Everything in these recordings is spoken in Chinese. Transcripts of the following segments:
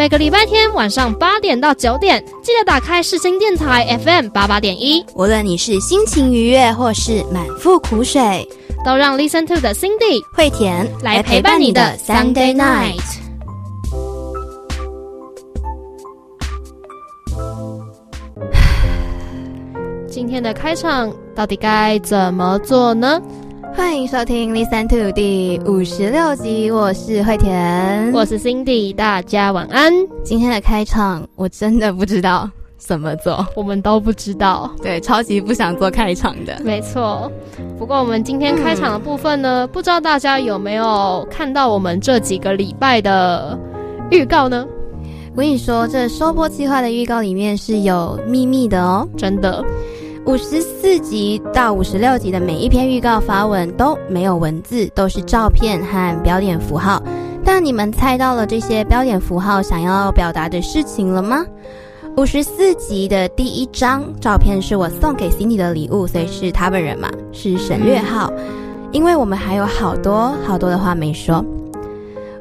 每个礼拜天晚上八点到九点，记得打开世新电台 FM 八八点一。无论你是心情愉悦或是满腹苦水，都让 Listen to 的 Cindy 惠田来陪伴你的 Sunday night。今天的开场到底该怎么做呢？欢迎收听《Listen to》第五十六集，我是惠田，我是 Cindy，大家晚安。今天的开场我真的不知道怎么做，我们都不知道，对，超级不想做开场的，没错。不过我们今天开场的部分呢，不知道大家有没有看到我们这几个礼拜的预告呢？我跟你说，这收播计划的预告里面是有秘密的哦，真的。五十四集到五十六集的每一篇预告发文都没有文字，都是照片和标点符号。但你们猜到了这些标点符号想要表达的事情了吗？五十四集的第一张照片是我送给 Cindy 的礼物，所以是他本人嘛，是省略号，因为我们还有好多好多的话没说。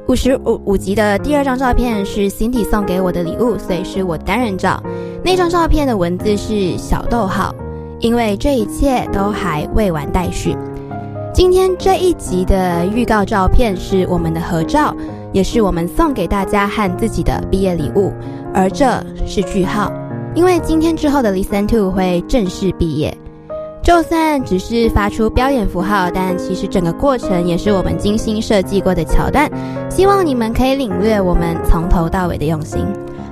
五十五五集的第二张照片是 Cindy 送给我的礼物，所以是我单人照，那张照片的文字是小逗号。因为这一切都还未完待续。今天这一集的预告照片是我们的合照，也是我们送给大家和自己的毕业礼物。而这是句号，因为今天之后的 Listen to 会正式毕业。就算只是发出标点符号，但其实整个过程也是我们精心设计过的桥段。希望你们可以领略我们从头到尾的用心。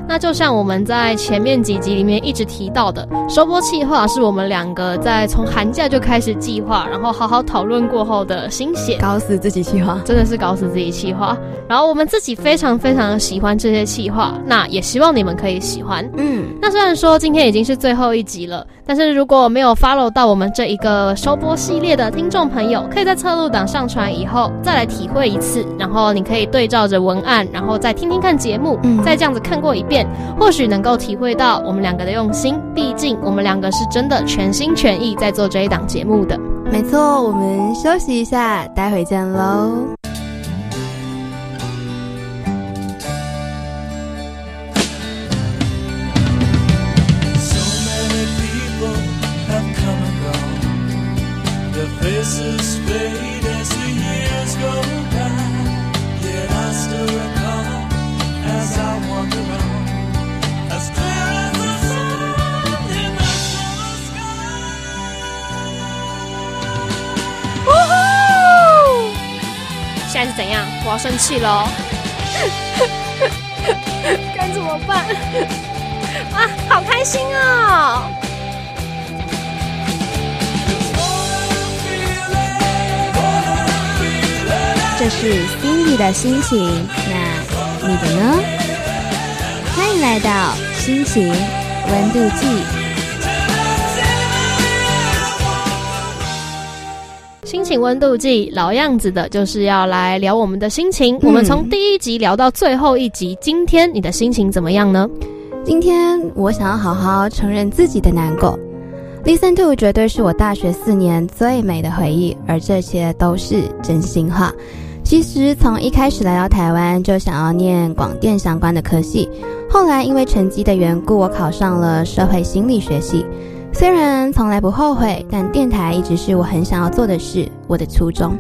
那就像我们在前面几集里面一直提到的，收播计划是我们两个在从寒假就开始计划，然后好好讨论过后的心血，搞死自己计划，真的是搞死自己计划。然后我们自己非常非常的喜欢这些计划，那也希望你们可以喜欢。嗯，那虽然说今天已经是最后一集了，但是如果没有 follow 到我们这一个收播系列的听众朋友，可以在侧录档上传以后再来体会一次，然后你可以对照着文案，然后再听听看节目，再这样子看过一遍。或许能够体会到我们两个的用心，毕竟我们两个是真的全心全意在做这一档节目的。没错，我们休息一下，待会见喽。气了，该怎么办？啊，好开心哦！这是 Cindy 的心情，那你的呢？欢迎来到心情温度计。心情温度计，老样子的，就是要来聊我们的心情。我们从第一集聊到最后一集，今天你的心情怎么样呢？今天我想要好好承认自己的难过。Listen to 绝对是我大学四年最美的回忆，而这些都是真心话。其实从一开始来到台湾就想要念广电相关的科系，后来因为成绩的缘故，我考上了社会心理学系。虽然从来不后悔，但电台一直是我很想要做的事，我的初衷。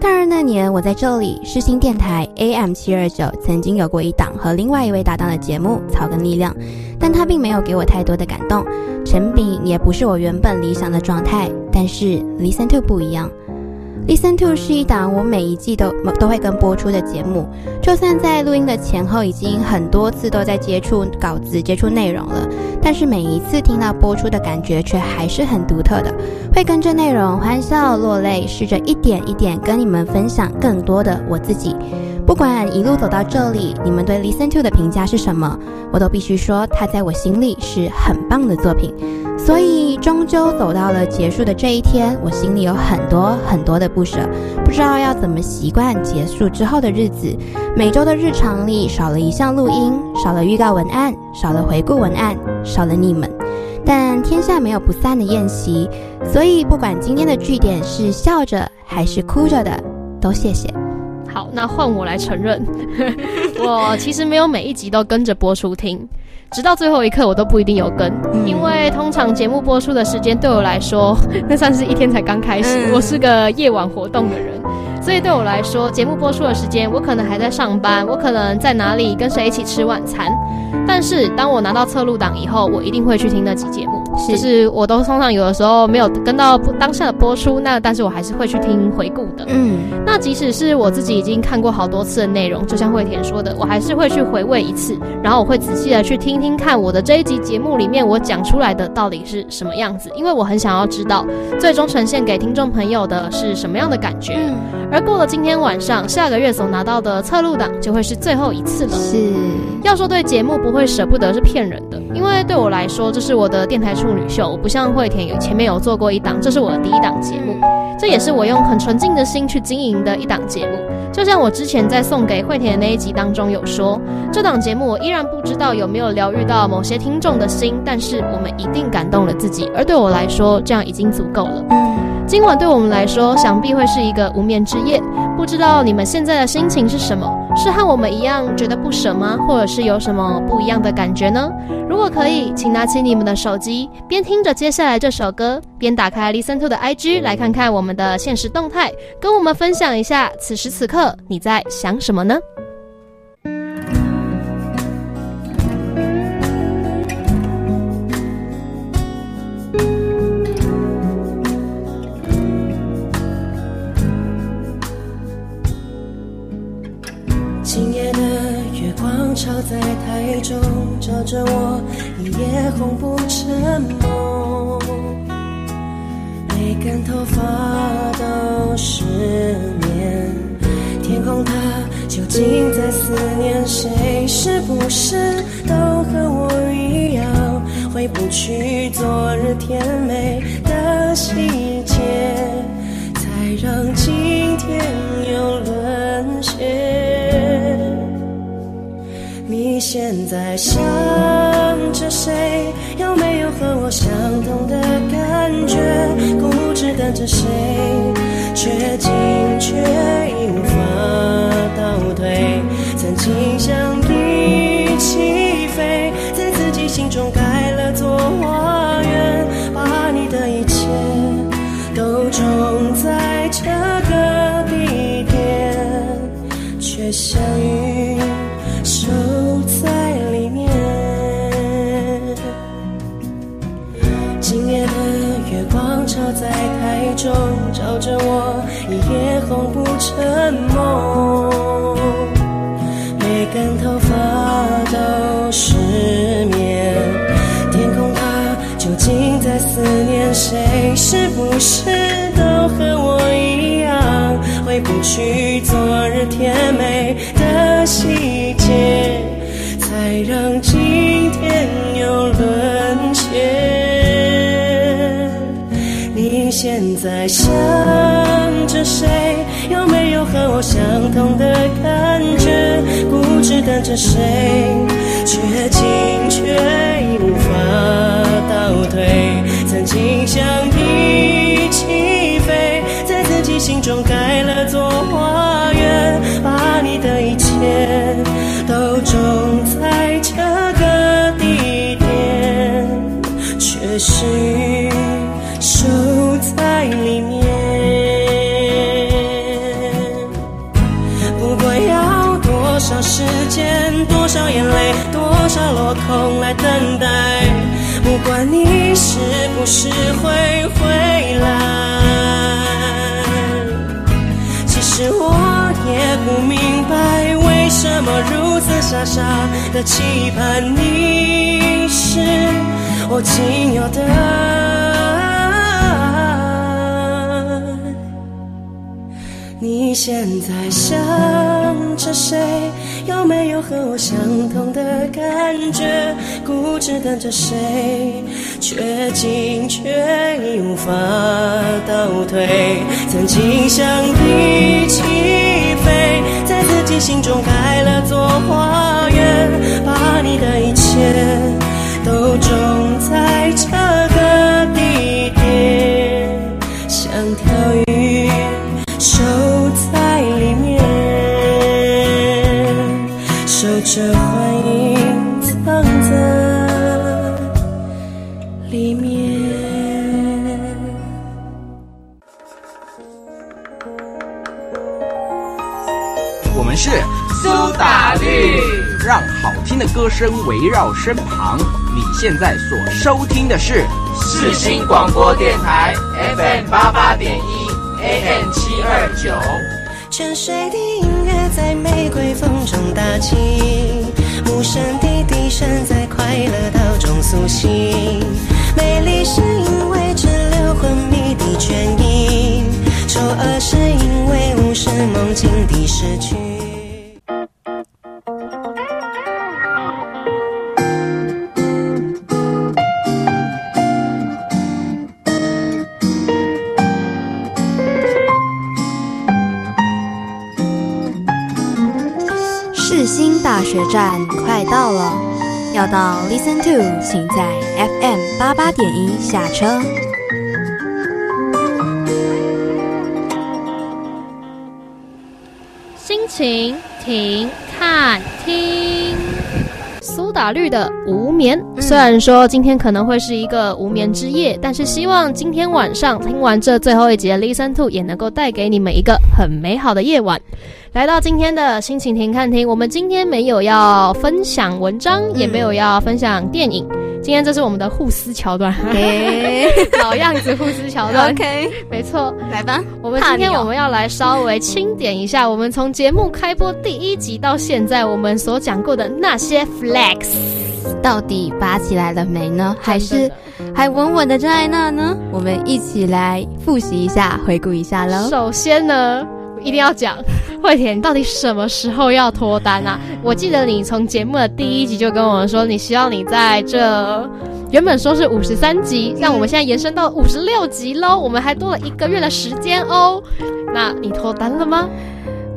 大二那年，我在这里世新电台 AM 七二九曾经有过一档和另外一位搭档的节目《草根力量》，但他并没有给我太多的感动，成品也不是我原本理想的状态。但是 Listen to 不一样，Listen to 是一档我每一季都都会跟播出的节目，就算在录音的前后已经很多次都在接触稿子、接触内容了，但是每一次听到播出的感觉却还是很独特的，会跟着内容欢笑落泪，试着一点一点跟你们分享更多的我自己。不管一路走到这里，你们对 Listen to 的评价是什么，我都必须说，它在我心里是很棒的作品。所以，终究走到了结束的这一天，我心里有很多很多的不舍，不知道要怎么习惯结束之后的日子。每周的日常里少了一项录音，少了预告文案，少了回顾文案，少了你们。但天下没有不散的宴席，所以不管今天的据点是笑着还是哭着的，都谢谢。好，那换我来承认，我其实没有每一集都跟着播出听。直到最后一刻，我都不一定有跟，因为通常节目播出的时间对我来说，那算是一天才刚开始。我是个夜晚活动的人，所以对我来说，节目播出的时间，我可能还在上班，我可能在哪里跟谁一起吃晚餐。但是当我拿到侧录档以后，我一定会去听那集节目。就是我都通常有的时候没有跟到当下的播出，那但是我还是会去听回顾的。嗯，那即使是我自己已经看过好多次的内容，就像惠田说的，我还是会去回味一次，然后我会仔细的去听听看我的这一集节目里面我讲出来的到底是什么样子，因为我很想要知道最终呈现给听众朋友的是什么样的感觉。而过了今天晚上，下个月所拿到的侧录档就会是最后一次了。是，要说对节目不会舍不得是骗人的，因为对我来说，这是我的电台处女秀，我不像惠田有前面有做过一档，这是我的第一档节目，这也是我用很纯净的心去经营的一档节目。就像我之前在送给惠田的那一集当中有说，这档节目我依然不知道有没有疗愈到某些听众的心，但是我们一定感动了自己，而对我来说，这样已经足够了。今晚对我们来说，想必会是一个无眠之夜。不知道你们现在的心情是什么？是和我们一样觉得不舍吗？或者是有什么不一样的感觉呢？如果可以，请拿起你们的手机，边听着接下来这首歌，边打开 Listen to 的 IG 来看看我们的现实动态，跟我们分享一下此时此刻你在想什么呢？在台中照着我，一夜红不成梦，每根头发都失眠。天空它究竟在思念谁？是不是都和我一样，回不去昨日甜美的细节，才让今天又沦陷？你现在想着谁？有没有和我相同的感觉？固执等着谁？却进却无法倒退。曾经想一起飞，在自己心中盖了座花园，把你的一切都种在这个地点，却相遇。是都和我一样，回不去昨日甜美的细节，才让今天又沦陷。你现在想着谁？有没有和我相同的感觉？固执等着谁？却进却已无法倒退。曾经想一起飞，在自己心中盖了座花园，把你的一切都种在这个地点，却是。守在里面，不管要多少时间，多少眼泪，多少落空来等待，不管你是不是会为什么如此傻傻的期盼，你是我仅有的。你现在想着谁？有没有和我相同的感觉？固执等着谁？却进却无法倒退。曾经想一起飞，自己心中开了座花园，把你的一切都种在这个地的歌声围绕身旁。你现在所收听的是世新广播电台 FM 八八点一。AM 七二九，沉睡的音乐在玫瑰风中打起，无声的笛声在快乐岛中苏醒。美丽是因为只留昏迷的倦意，丑恶是因为无视梦境的失去。站快到了，要到 Listen to，请在 FM 八八点一下车。心情停看听，苏打绿的无眠。虽然说今天可能会是一个无眠之夜，但是希望今天晚上听完这最后一集的 Listen to，也能够带给你们一个很美好的夜晚。来到今天的心情停看听，我们今天没有要分享文章，也没有要分享电影。今天这是我们的互撕桥段，老样子互撕桥段。OK，没错，来吧。我们今天我们要来稍微清点一下，我们从节目开播第一集到现在，我们所讲过的那些 flags，到底拔起来了没呢？还是还稳稳的站在那呢？我们一起来复习一下，回顾一下喽。首先呢。一定要讲，惠田，你到底什么时候要脱单啊？我记得你从节目的第一集就跟我们说，你希望你在这原本说是五十三集，但我们现在延伸到五十六集喽，我们还多了一个月的时间哦。那你脱单了吗？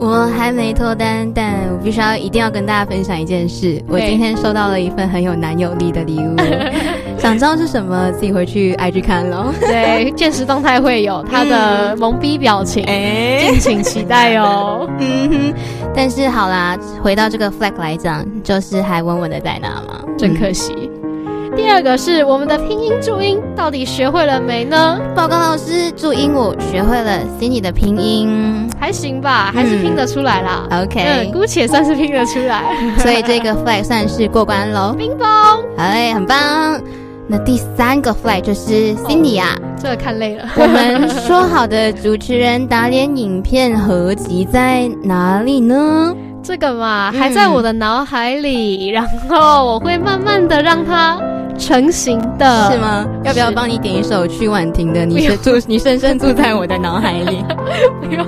我还没脱单，但我必须要一定要跟大家分享一件事，我今天收到了一份很有男友力的礼物。想知道是什么，自己回去 IG 看喽。对，现实动态会有他的懵逼表情，敬请期待哦。嗯哼，但是好啦，回到这个 flag 来讲，就是还稳稳的在那嘛，真可惜。第二个是我们的拼音注音，到底学会了没呢？报告老师，注音我学会了，Cindy 的拼音还行吧，还是拼得出来啦。OK，姑且算是拼得出来，所以这个 flag 算是过关喽。冰崩，哎，很棒。那第三个 flag 就是 Cindy 啊，这个看累了。我们说好的主持人打脸影片合集在哪里呢？这个嘛，还在我的脑海里，然后我会慢慢的让它。成型的是吗？要不要帮你点一首曲婉婷的？你是住，你深深住在我的脑海里。不用，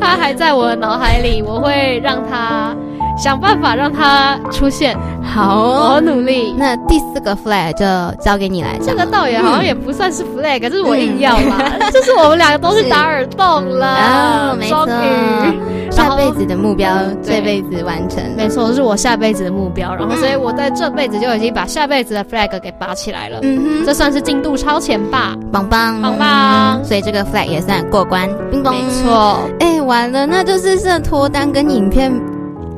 他还在我的脑海里，我会让他想办法让他出现。好，我努力。那第四个 flag 就交给你来。这个倒也好像也不算是 flag，这是我硬要嘛。就是我们两个都是打耳洞了，没错。下辈子的目标，这辈子完成。没错，这是我下辈子的目标。然后，所以我在这辈子就已经把下辈子的 flag 给拔起来了。嗯哼，这算是进度超前吧？棒棒棒棒！所以这个 flag 也算过关。没错。哎，完了，那就是剩脱单跟影片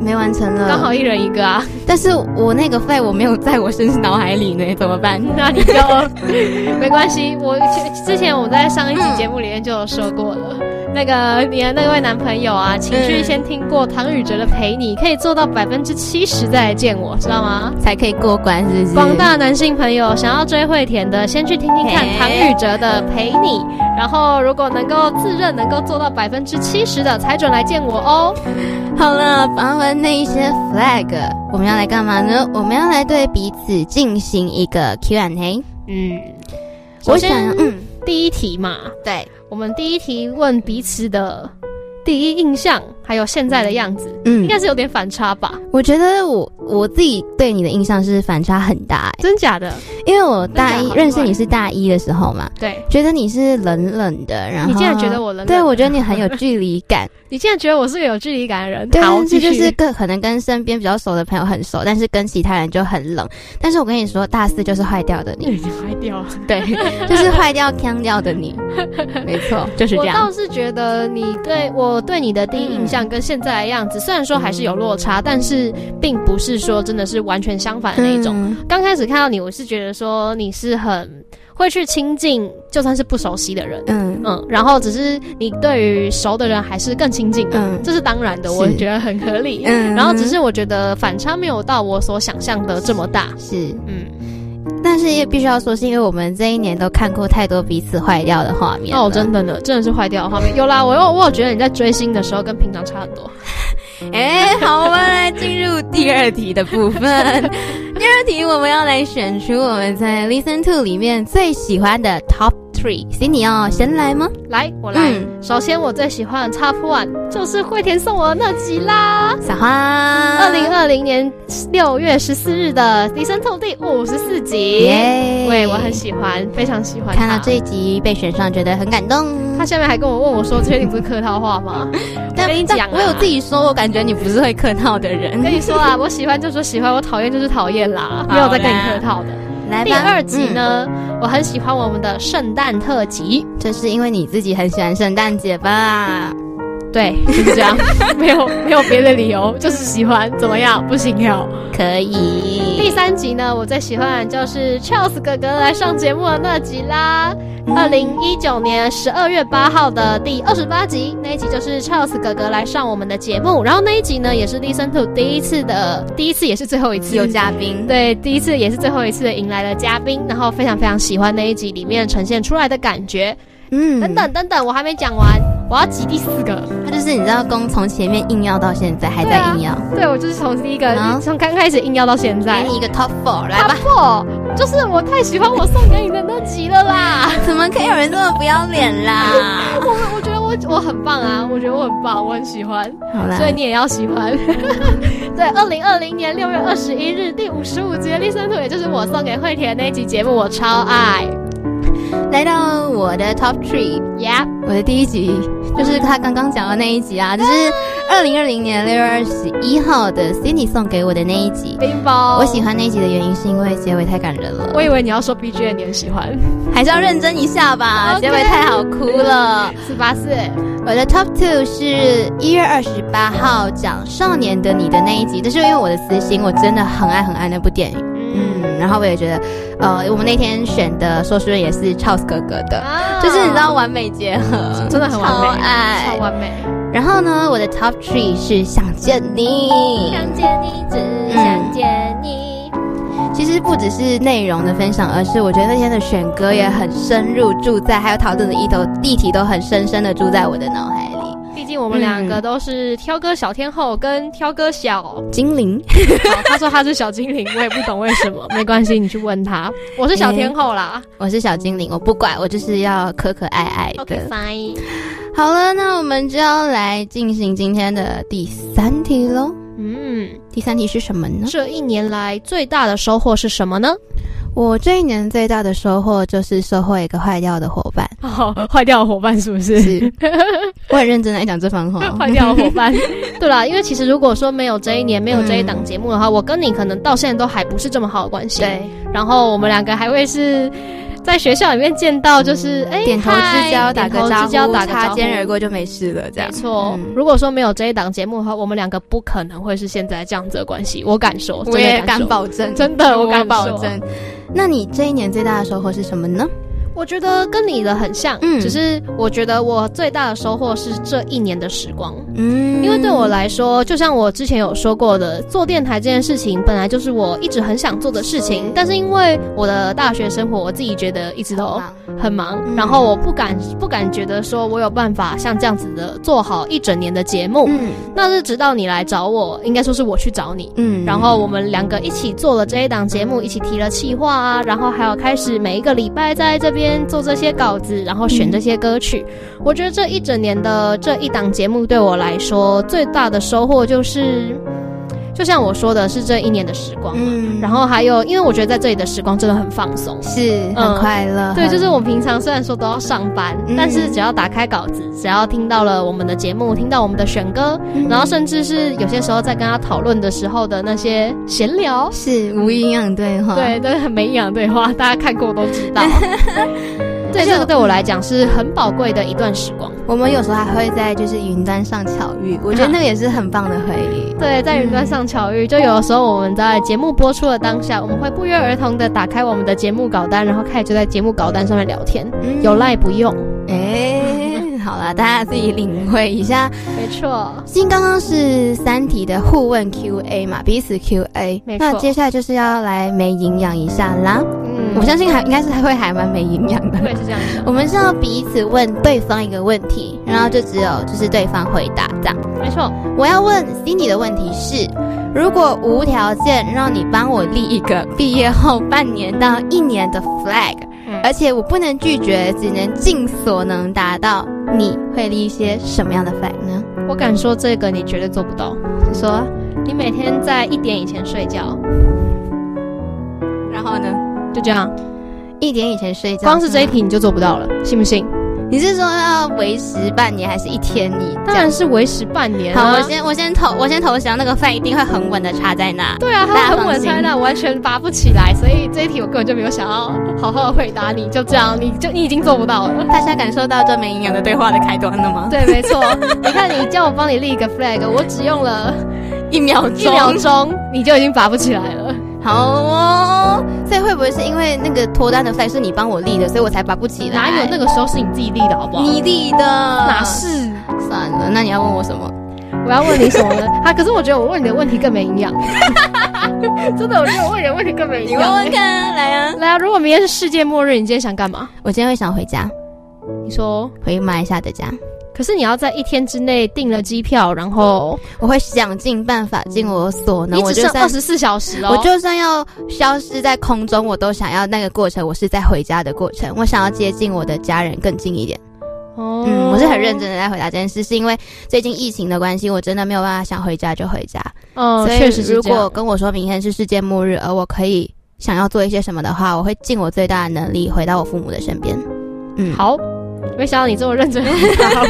没完成了。刚好一人一个啊。但是我那个 flag 我没有在我身脑海里呢，怎么办？那你就没关系。我之前我在上一集节目里面就有说过了。那个你的那位男朋友啊，请去先听过唐禹哲的《陪你》，可以做到百分之七十再来见我，知道吗？才可以过关，是不是？广大男性朋友想要追惠田的，先去听听看唐禹哲的《陪你》，然后如果能够自认能够做到百分之七十的，才准来见我哦。好了，发完那一些 flag，我们要来干嘛呢？我们要来对彼此进行一个 Q&A。嗯，我想，嗯，第一题嘛，对，我们第一题问彼此的第一印象。还有现在的样子，嗯，应该是有点反差吧。我觉得我我自己对你的印象是反差很大，真假的？因为我大一认识你是大一的时候嘛，对，觉得你是冷冷的，然后你竟然觉得我冷，对我觉得你很有距离感，你竟然觉得我是个有距离感的人，对，这就是跟可能跟身边比较熟的朋友很熟，但是跟其他人就很冷。但是我跟你说，大四就是坏掉的你，坏掉，对，就是坏掉、腔掉的你，没错，就是这样。我倒是觉得你对我对你的第一印象。像跟现在的样子，虽然说还是有落差，但是并不是说真的是完全相反的那种。刚开始看到你，我是觉得说你是很会去亲近，就算是不熟悉的人，嗯。嗯，然后只是你对于熟的人还是更亲近，嗯，这是当然的，我觉得很合理。嗯，然后只是我觉得反差没有到我所想象的这么大，是。嗯。但是也必须要说，是因为我们这一年都看过太多彼此坏掉的画面。哦，真的呢，真的是坏掉的画面。有啦，我有我有觉得你在追星的时候跟平常差很多。哎，好，我们来进入第二题的部分。第二题我们要来选出我们在 Listen To 里面最喜欢的 Top。所以你要先来吗？来，我来。首先，我最喜欢的 Top One 就是惠田送我的那集啦。小花，二零二零年六月十四日的《迪生透》第五十四集，对，我很喜欢，非常喜欢。看到这一集被选上，觉得很感动。他下面还跟我问我说：“确定不是客套话吗？” 我跟你讲，我有自己说，我感觉你不是会客套的人。跟你说啊，我喜欢就说喜欢，我讨厌就是讨厌啦，没有在跟你客套的。第二集呢，我很喜欢我们的圣诞特辑，这是因为你自己很喜欢圣诞节吧？对，就是这样，没有没有别的理由，就是喜欢。怎么样？不行要可以。第三集呢，我最喜欢的就是 Charles 哥哥来上节目的那集啦。二零一九年十二月八号的第二十八集，那一集就是 Charles 哥哥来上我们的节目。然后那一集呢，也是 Listen to 第一次的第一次，也是最后一次有嘉宾。对，第一次也是最后一次迎来了嘉宾。然后非常非常喜欢那一集里面呈现出来的感觉。嗯，等等等等，我还没讲完，我要集第四个。他就是你知道，公从前面硬要到现在还在硬要。对，我就是从第一个，从刚开始硬要到现在。给你一个 top four 来吧。top four 就是我太喜欢我送给你的那集了啦。怎么可以有人这么不要脸啦？我我觉得我我很棒啊，我觉得我很棒，我很喜欢。好啦，所以你也要喜欢。对，二零二零年六月二十一日第五十五集的《立生图》，也就是我送给惠田那一集节目，我超爱。来到我的 top three，Yeah，我的第一集就是他刚刚讲的那一集啊，就是二零二零年六月二十一号的 Cindy 送给我的那一集。冰包，我喜欢那一集的原因是因为结尾太感人了。我以为你要说 BGM 你很喜欢，还是要认真一下吧，结尾太好哭了。四八四，我的 top two 是一月二十八号讲少年的你的那一集，这是因为我的私心，我真的很爱很爱那部电影。嗯，然后我也觉得，呃，我们那天选的说书人也是 Charles 哥哥的，就是你知道完美结合，真的很完美，超完美。然后呢，我的 Top Three 是想见你，想见你，只想见你。其实不只是内容的分享，而是我觉得那天的选歌也很深入住在，还有讨论的一头地题都很深深的住在我的脑海里。毕竟我们两个都是挑歌小天后跟挑歌小精灵。他说他是小精灵，我也不懂为什么。没关系，你去问他。我是小天后啦，我是小精灵，我不管，我就是要可可爱爱的。OK，fine。好了，那我们就要来进行今天的第三题喽。嗯，第三题是什么呢？这一年来最大的收获是什么呢？我这一年最大的收获就是收获一个坏掉的伙伴。哦，坏掉的伙伴是不是？是。我很认真来讲这番话。坏掉的伙伴，对啦，因为其实如果说没有这一年，没有这一档节目的话，我跟你可能到现在都还不是这么好的关系。对。然后我们两个还会是。在学校里面见到就是哎，点头之交，打个招呼，擦肩而过就没事了，这样。没错，如果说没有这一档节目的话，我们两个不可能会是现在这样子的关系。我敢说，我也敢保证，真的，我敢保证。那你这一年最大的收获是什么呢？我觉得跟你的很像，嗯，只是我觉得我最大的收获是这一年的时光，嗯，因为对我来说，就像我之前有说过的，做电台这件事情本来就是我一直很想做的事情，但是因为我的大学生活，我自己觉得一直都很忙，然后我不敢不敢觉得说我有办法像这样子的做好一整年的节目，嗯，那是直到你来找我，应该说是我去找你，嗯，然后我们两个一起做了这一档节目，一起提了企划啊，然后还有开始每一个礼拜在这边。做这些稿子，然后选这些歌曲，我觉得这一整年的这一档节目对我来说最大的收获就是。就像我说的，是这一年的时光嘛。然后还有，因为我觉得在这里的时光真的很放松，是很快乐。对，就是我平常虽然说都要上班，但是只要打开稿子，只要听到了我们的节目，听到我们的选歌，然后甚至是有些时候在跟他讨论的时候的那些闲聊，是无营养对话，对，都是很没营养对话，大家看过都知道。对，这个对我来讲是很宝贵的一段时光。我们有时候还会在就是云端上巧遇，我觉得那个也是很棒的回忆。对，在云端上巧遇，就有的时候我们在节目播出的当下，我们会不约而同的打开我们的节目稿单，然后开始就在节目稿单上面聊天。有赖不用，哎，好了，大家自己领会一下。没错，今刚刚是三题的互问 Q A 嘛，彼此 Q A。那接下来就是要来没营养一下啦。我相信还应该是还会还蛮没营养的。对，是这样子。我们是要彼此问对方一个问题，然后就只有就是对方回答这样。没错。我要问 Cindy 的问题是：如果无条件让你帮我立一个毕业后半年到一年的 flag，而且我不能拒绝，只能尽所能达到，你会立一些什么样的 flag 呢？我敢说这个你绝对做不到。你说，你每天在一点以前睡觉，然后呢？就这样，一点以前睡觉，光是这一题你就做不到了，信不信？你是说要维持半年，还是一天？你当然是维持半年。好，我先我先投我先投降，那个饭一定会很稳的插在那。对啊，它很稳插在那，完全拔不起来。所以这一题我根本就没有想要好好的回答你，就这样，你就你已经做不到了。大家感受到这没营养的对话的开端了吗？对，没错。你看，你叫我帮你立一个 flag，我只用了一秒钟，一秒钟你就已经拔不起来了。好哦，所以会不会是因为那个脱单的赛是你帮我立的，所以我才拔不起来？哪有那个时候是你自己立的，好不好？你立的，哪是？算了，那你要问我什么？我要问你什么呢？啊，可是我觉得我问你的问题更没营养。真的，我觉得我问你的问题更没营养。你问问看，来啊，来啊！如果明天是世界末日，你今天想干嘛？我今天会想回家。你说回马来西亚的家。可是你要在一天之内订了机票，然后我会想尽办法，尽我所能。你只剩二十四小时哦，我就算要消失在空中，我都想要那个过程，我是在回家的过程，我想要接近我的家人更近一点。哦，嗯，我是很认真的在回答这件事，是因为最近疫情的关系，我真的没有办法想回家就回家。哦，确实，如果跟我说明天是世界末日，而我可以想要做一些什么的话，我会尽我最大的能力回到我父母的身边。嗯，好。没想到你这么认真回答我，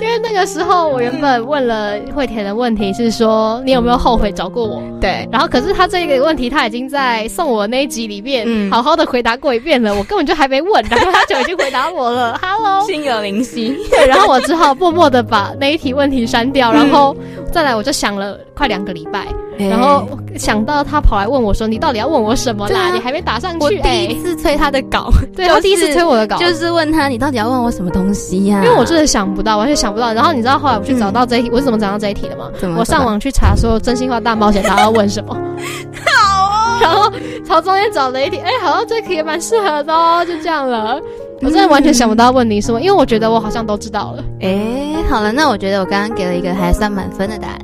因为那个时候我原本问了惠田的问题是说你有没有后悔找过我？对，然后可是他这个问题他已经在送我那一集里面好好的回答过一遍了，我根本就还没问，然后他就已经回答我了。Hello，心有灵犀。对，然后我只好默默的把那一题问题删掉，然后再来我就想了快两个礼拜。然后想到他跑来问我说：“你到底要问我什么啦？你还没打上去。”我第一次催他的稿，对，我第一次催我的稿，就是问他：“你到底要问我什么东西呀？”因为我真的想不到，完全想不到。然后你知道后来我去找到这一题，我是怎么找到这一题的吗？我上网去查说真心话大冒险他要问什么，好哦。然后朝中间找了一题，哎，好像这题也蛮适合的哦，就这样了。我真的完全想不到问你什么，因为我觉得我好像都知道了。哎，好了，那我觉得我刚刚给了一个还算满分的答案。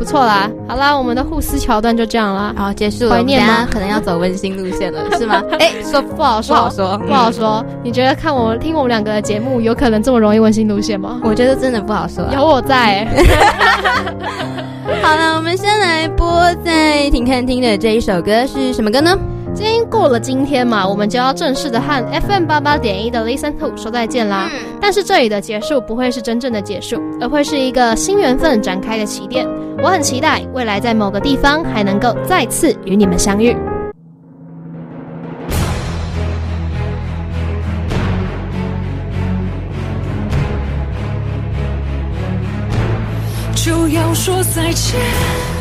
不错啦，好啦，我们的互撕桥段就这样啦，然后结束了。怀念吗？可能要走温馨路线了，是吗？哎，说不好说，不好说，不好说。你觉得看我听我们两个的节目，有可能这么容易温馨路线吗？我觉得真的不好说。有我在。好了，我们先来播在听看听的这一首歌是什么歌呢？今天过了今天嘛，我们就要正式的和 FM 八八点一的 Listen to 说再见啦。但是这里的结束不会是真正的结束，而会是一个新缘分展开的起点。我很期待未来在某个地方还能够再次与你们相遇。就要说再见。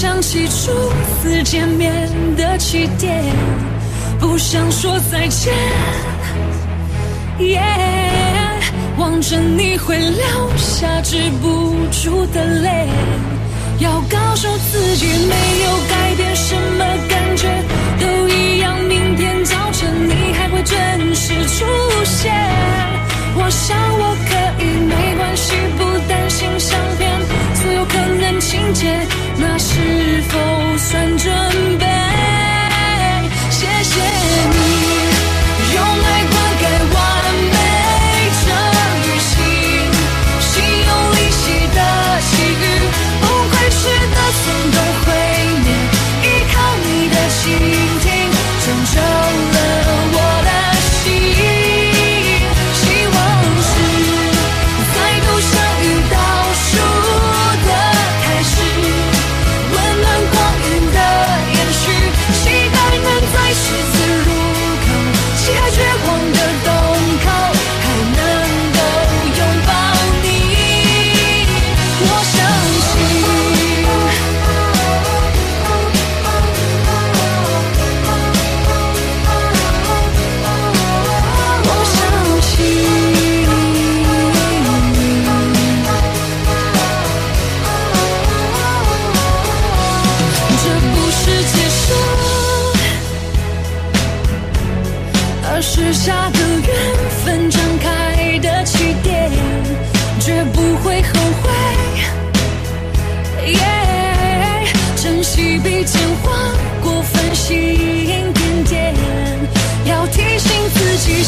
想起初次见面的起点，不想说再见。耶，望着你会流下止不住的泪，要告诉自己没有改变，什么感觉都一样。明天早晨你还会准时出现。我想我可以，没关系，不担心相片，所有可能情节，那是否算准备？谢谢你，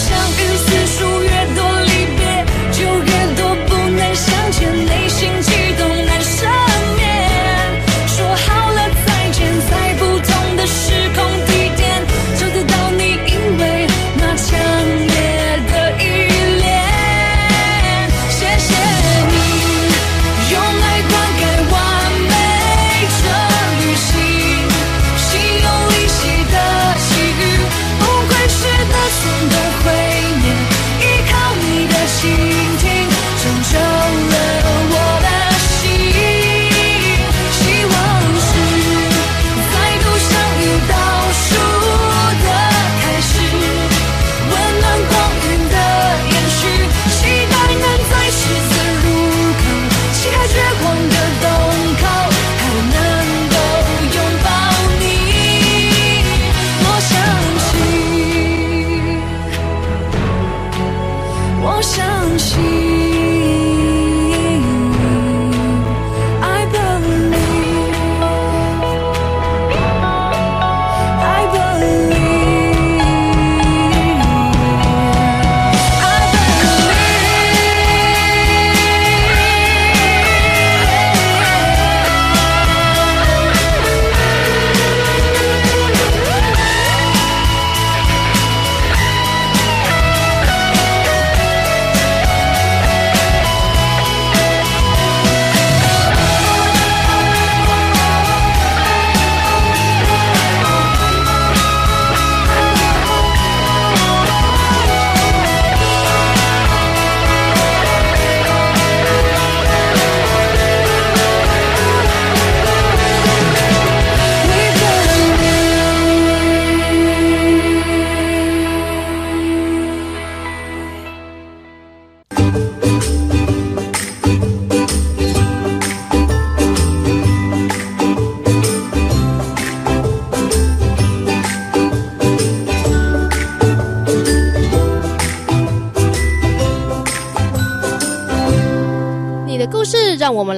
自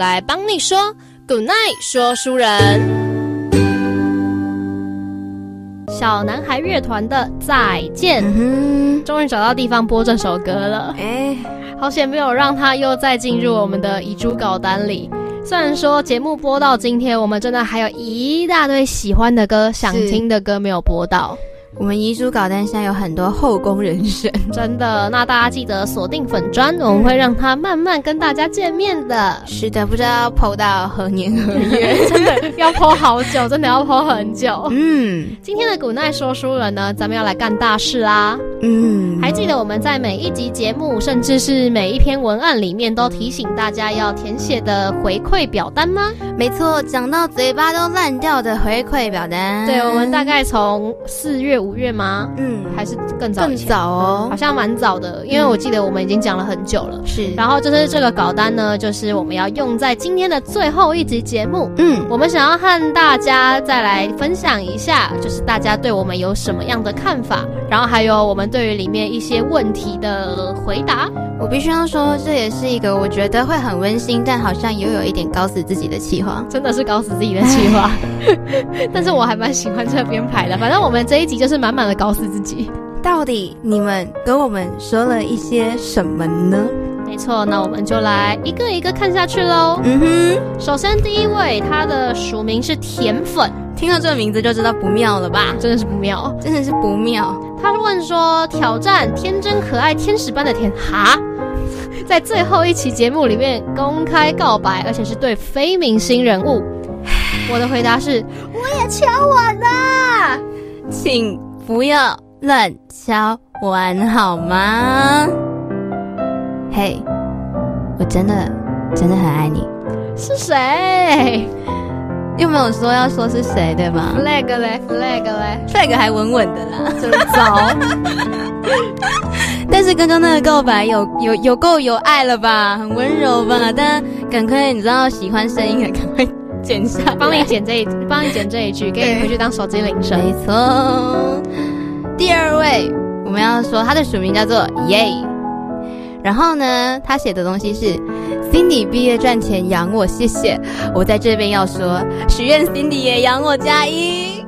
来帮你说。Good night，说书人。小男孩乐团的《再见》，终于找到地方播这首歌了。哎，好险没有让他又再进入我们的遗珠稿单里。虽然说节目播到今天，我们真的还有一大堆喜欢的歌、想听的歌没有播到。我们遗珠搞单现在有很多后宫人选，真的。那大家记得锁定粉砖，我们会让他慢慢跟大家见面的。是的，不知道剖到何年何月，真的要剖好久，真的要剖很久。嗯，今天的古奈说书人呢，咱们要来干大事啦。嗯，还记得我们在每一集节目，甚至是每一篇文案里面，都提醒大家要填写的回馈表单吗？没错，讲到嘴巴都烂掉的回馈表单。对，我们大概从四月。五月吗？嗯，还是更早？更早哦，好像蛮早的，因为我记得我们已经讲了很久了。是，然后就是这个稿单呢，就是我们要用在今天的最后一集节目。嗯，我们想要和大家再来分享一下，就是大家对我们有什么样的看法，然后还有我们对于里面一些问题的回答。我必须要说，这也是一个我觉得会很温馨，但好像又有一点搞死自己的计划。真的是搞死自己的计划，但是我还蛮喜欢这编排的。反正我们这一集就是。是满满的搞死自己。到底你们跟我们说了一些什么呢？没错，那我们就来一个一个看下去喽。嗯哼，首先第一位，他的署名是甜粉，听到这个名字就知道不妙了吧？真的是不妙，真的是不妙。他问说：“挑战天真可爱天使般的甜哈，在最后一期节目里面公开告白，而且是对非明星人物。”我的回答是：我也敲完了。请不要乱敲碗好吗？嘿，我真的真的很爱你。是谁？又没有说要说是谁，对吧？flag 嘞，flag 嘞，flag 还稳稳的啦，真糟。但是刚刚那个告白有有有够有爱了吧？很温柔吧？但赶快，你知道喜欢声音的赶快。剪下，帮你剪这一，帮你剪这一句，给你回去当手机铃声。没错。第二位，我们要说他的署名叫做耶。然后呢，他写的东西是 Cindy 毕业赚钱养我，谢谢。我在这边要说，许愿 Cindy 也养我加一。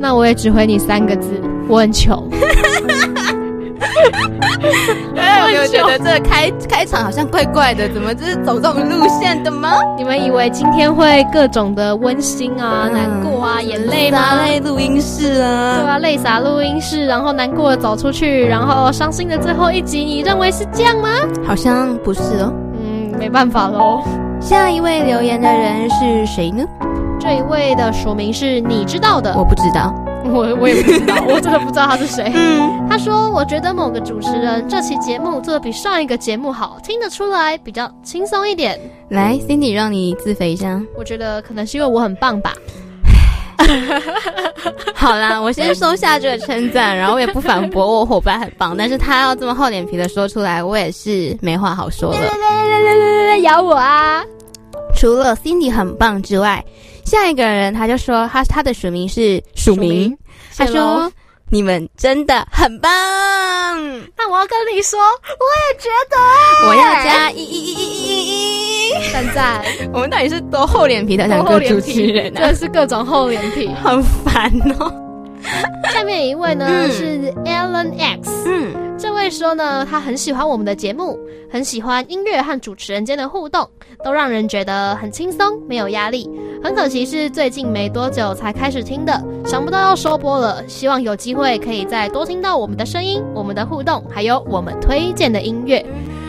那我也只回你三个字，我很穷。有没有觉得这开开场好像怪怪的？怎么就是走这种路线的吗？你们以为今天会各种的温馨啊、难过啊、眼泪吗？泪录音室啊，对啊，泪洒录音室，然后难过的走出去，然后伤心的最后一集，你认为是这样吗？好像不是哦。嗯，没办法喽。下一位留言的人是谁呢？这一位的署名是你知道的，我不知道。我我也不知道，我真的不知道他是谁。嗯，他说：“我觉得某个主持人这期节目做的比上一个节目好，听得出来比较轻松一点。”来，Cindy，让你自肥一下。我觉得可能是因为我很棒吧。好啦，我先收下这个称赞，然后我也不反驳我伙伴很棒，但是他要这么厚脸皮的说出来，我也是没话好说了。来来来来来来咬我啊！除了 Cindy 很棒之外。下一个人，他就说他他的署名是署名，他说你们真的很棒。那我要跟你说，我也觉得。我要加一一一一一一。现在。我们到底是多厚脸皮的两个主持人，真的是各种厚脸皮，很烦哦。下面一位呢是 Alan X，嗯，这位说呢，他很喜欢我们的节目，很喜欢音乐和主持人间的互动，都让人觉得很轻松，没有压力。很可惜是最近没多久才开始听的，想不到要收播了。希望有机会可以再多听到我们的声音、我们的互动，还有我们推荐的音乐。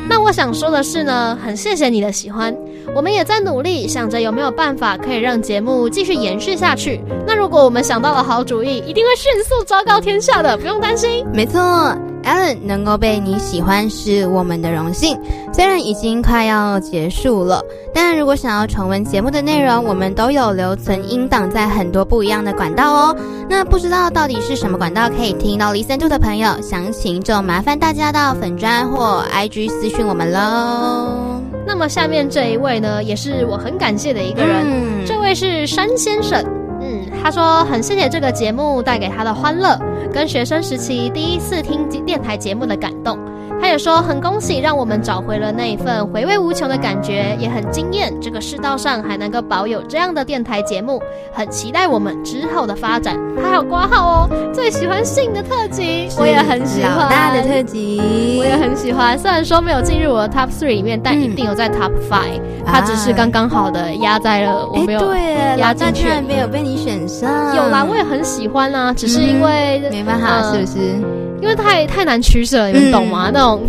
那我想说的是呢，很谢谢你的喜欢，我们也在努力想着有没有办法可以让节目继续延续下去。那如果我们想到了好主意，一定会迅速昭告天下的，不用担心。没错。Allen 能够被你喜欢是我们的荣幸，虽然已经快要结束了，但如果想要重温节目的内容，我们都有留存音档在很多不一样的管道哦。那不知道到底是什么管道可以听到 Listen to 的朋友，详情就麻烦大家到粉砖或 IG 私讯我们喽。那么下面这一位呢，也是我很感谢的一个人，这位是山先生。他说：“很谢谢这个节目带给他的欢乐，跟学生时期第一次听电台节目的感动。他也说很恭喜，让我们找回了那一份回味无穷的感觉，也很惊艳。这个世道上还能够保有这样的电台节目，很期待我们之后的发展。他还有挂号哦，最喜欢信的特辑，我也很喜欢。老大的特辑，我也很喜欢。虽然说没有进入我的 top three 里面，但一定有在 top five。他只是刚刚好的压在了我没有压进去，没有被你选上。有啦，我也很喜欢啊，只是因为没办法，是不是？因为太太难取舍，你们懂吗？那种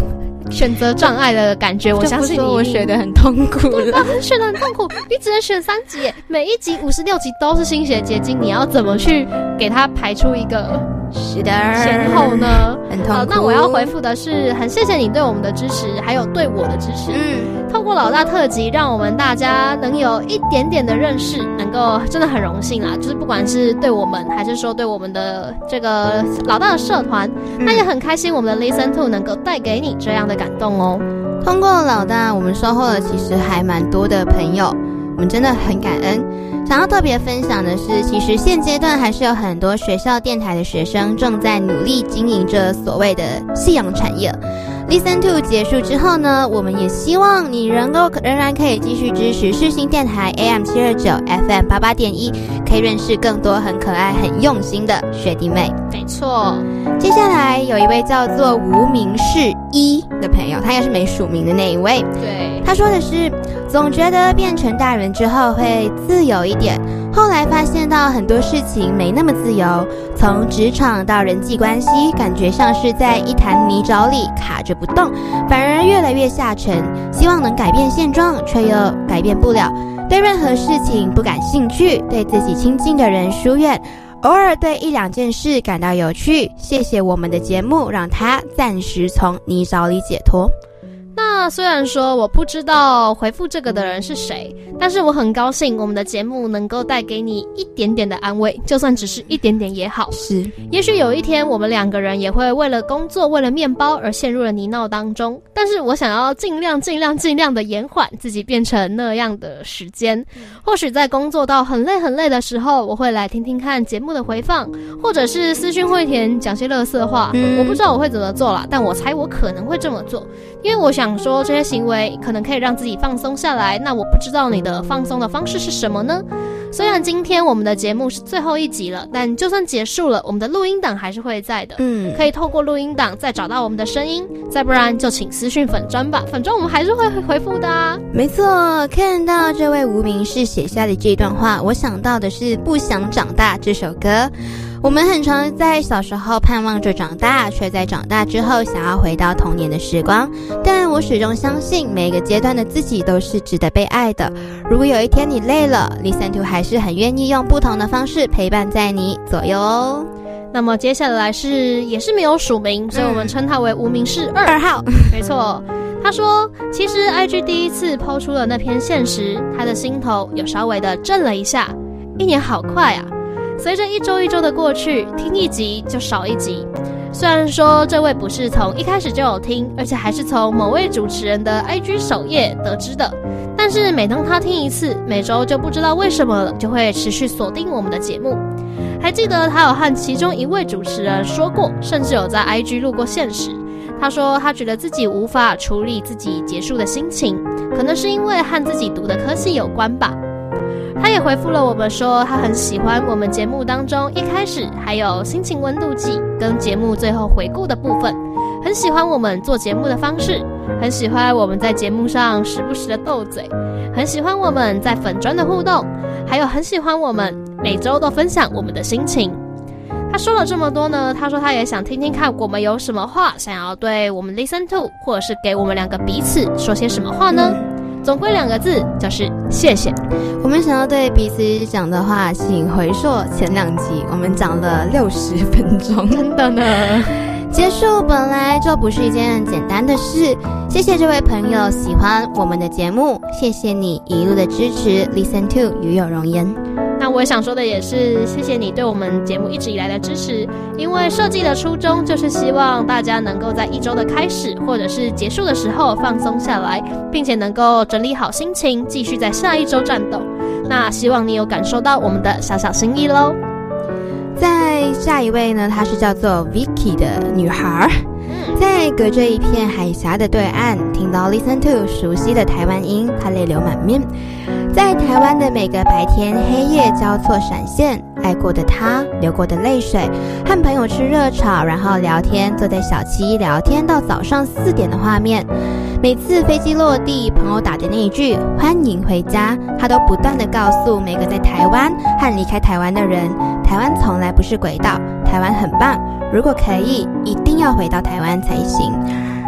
选择障碍的感觉，我相信你我选的很痛苦了，选的很痛苦。你只能选三集，每一集五十六集都是心血结晶，你要怎么去给它排出一个是的前后呢？很痛苦。那我要回复的是，很谢谢你对我们的支持，还有对我的支持。嗯。透过老大特辑，让我们大家能有一点点的认识，能够真的很荣幸啦。就是不管是对我们，还是说对我们的这个老大的社团，那也很开心，我们的 Listen To 能够带给你这样的感动哦。通过老大，我们收获了其实还蛮多的朋友，我们真的很感恩。想要特别分享的是，其实现阶段还是有很多学校电台的学生正在努力经营着所谓的夕阳产业。Listen to 结束之后呢，我们也希望你能够仍然可以继续支持世新电台 AM 七二九 FM 八八点一，可以认识更多很可爱、很用心的学弟妹。没错，接下来有一位叫做无名氏一的朋友，他也是没署名的那一位。对，他说的是，总觉得变成大人之后会自由一点。后来发现到很多事情没那么自由，从职场到人际关系，感觉像是在一潭泥沼里卡着不动，反而越来越下沉。希望能改变现状，却又改变不了。对任何事情不感兴趣，对自己亲近的人疏远，偶尔对一两件事感到有趣。谢谢我们的节目，让他暂时从泥沼里解脱。那虽然说我不知道回复这个的人是谁，但是我很高兴我们的节目能够带给你一点点的安慰，就算只是一点点也好。是，也许有一天我们两个人也会为了工作、为了面包而陷入了泥淖当中，但是我想要尽量、尽量、尽量的延缓自己变成那样的时间。或许在工作到很累很累的时候，我会来听听看节目的回放，或者是私讯会田讲些乐色话。我不知道我会怎么做啦，但我猜我可能会这么做，因为我想说。说这些行为可能可以让自己放松下来，那我不知道你的放松的方式是什么呢？虽然今天我们的节目是最后一集了，但就算结束了，我们的录音档还是会在的。嗯，可以透过录音档再找到我们的声音，再不然就请私讯粉砖吧，粉砖我们还是会回复的啊。没错，看到这位无名氏写下的这段话，我想到的是《不想长大》这首歌。我们很常在小时候盼望着长大，却在长大之后想要回到童年的时光。但我始终相信，每个阶段的自己都是值得被爱的。如果有一天你累了，Listen to 还是很愿意用不同的方式陪伴在你左右哦。那么接下来是也是没有署名，所以我们称他为无名氏二号。没错，他说其实 IG 第一次抛出了那篇现实，他的心头有稍微的震了一下。一年好快啊！随着一周一周的过去，听一集就少一集。虽然说这位不是从一开始就有听，而且还是从某位主持人的 IG 首页得知的，但是每当他听一次，每周就不知道为什么了就会持续锁定我们的节目。还记得他有和其中一位主持人说过，甚至有在 IG 录过现实。他说他觉得自己无法处理自己结束的心情，可能是因为和自己读的科系有关吧。他也回复了我们说，他很喜欢我们节目当中一开始还有心情温度计跟节目最后回顾的部分，很喜欢我们做节目的方式，很喜欢我们在节目上时不时的斗嘴，很喜欢我们在粉砖的互动，还有很喜欢我们每周都分享我们的心情。他说了这么多呢，他说他也想听听看我们有什么话想要对我们 listen to，或者是给我们两个彼此说些什么话呢？总归两个字，就是谢谢。我们想要对彼此讲的话，请回溯前两集，我们讲了六十分钟，真的呢。结束本来就不是一件简单的事。谢谢这位朋友喜欢我们的节目，谢谢你一路的支持。Listen to 与有容颜。那我想说的也是，谢谢你对我们节目一直以来的支持。因为设计的初衷就是希望大家能够在一周的开始或者是结束的时候放松下来，并且能够整理好心情，继续在下一周战斗。那希望你有感受到我们的小小心意喽。在下一位呢，她是叫做 Vicky 的女孩。在隔着一片海峡的对岸，听到 Listen to 熟悉的台湾音，她泪流满面。在台湾的每个白天黑夜交错闪现，爱过的他，流过的泪水，和朋友吃热炒，然后聊天，坐在小七聊天到早上四点的画面。每次飞机落地，朋友打的那一句“欢迎回家”，他都不断的告诉每个在台湾和离开台湾的人：台湾从来不是轨道，台湾很棒。如果可以，一定要回到台湾才行。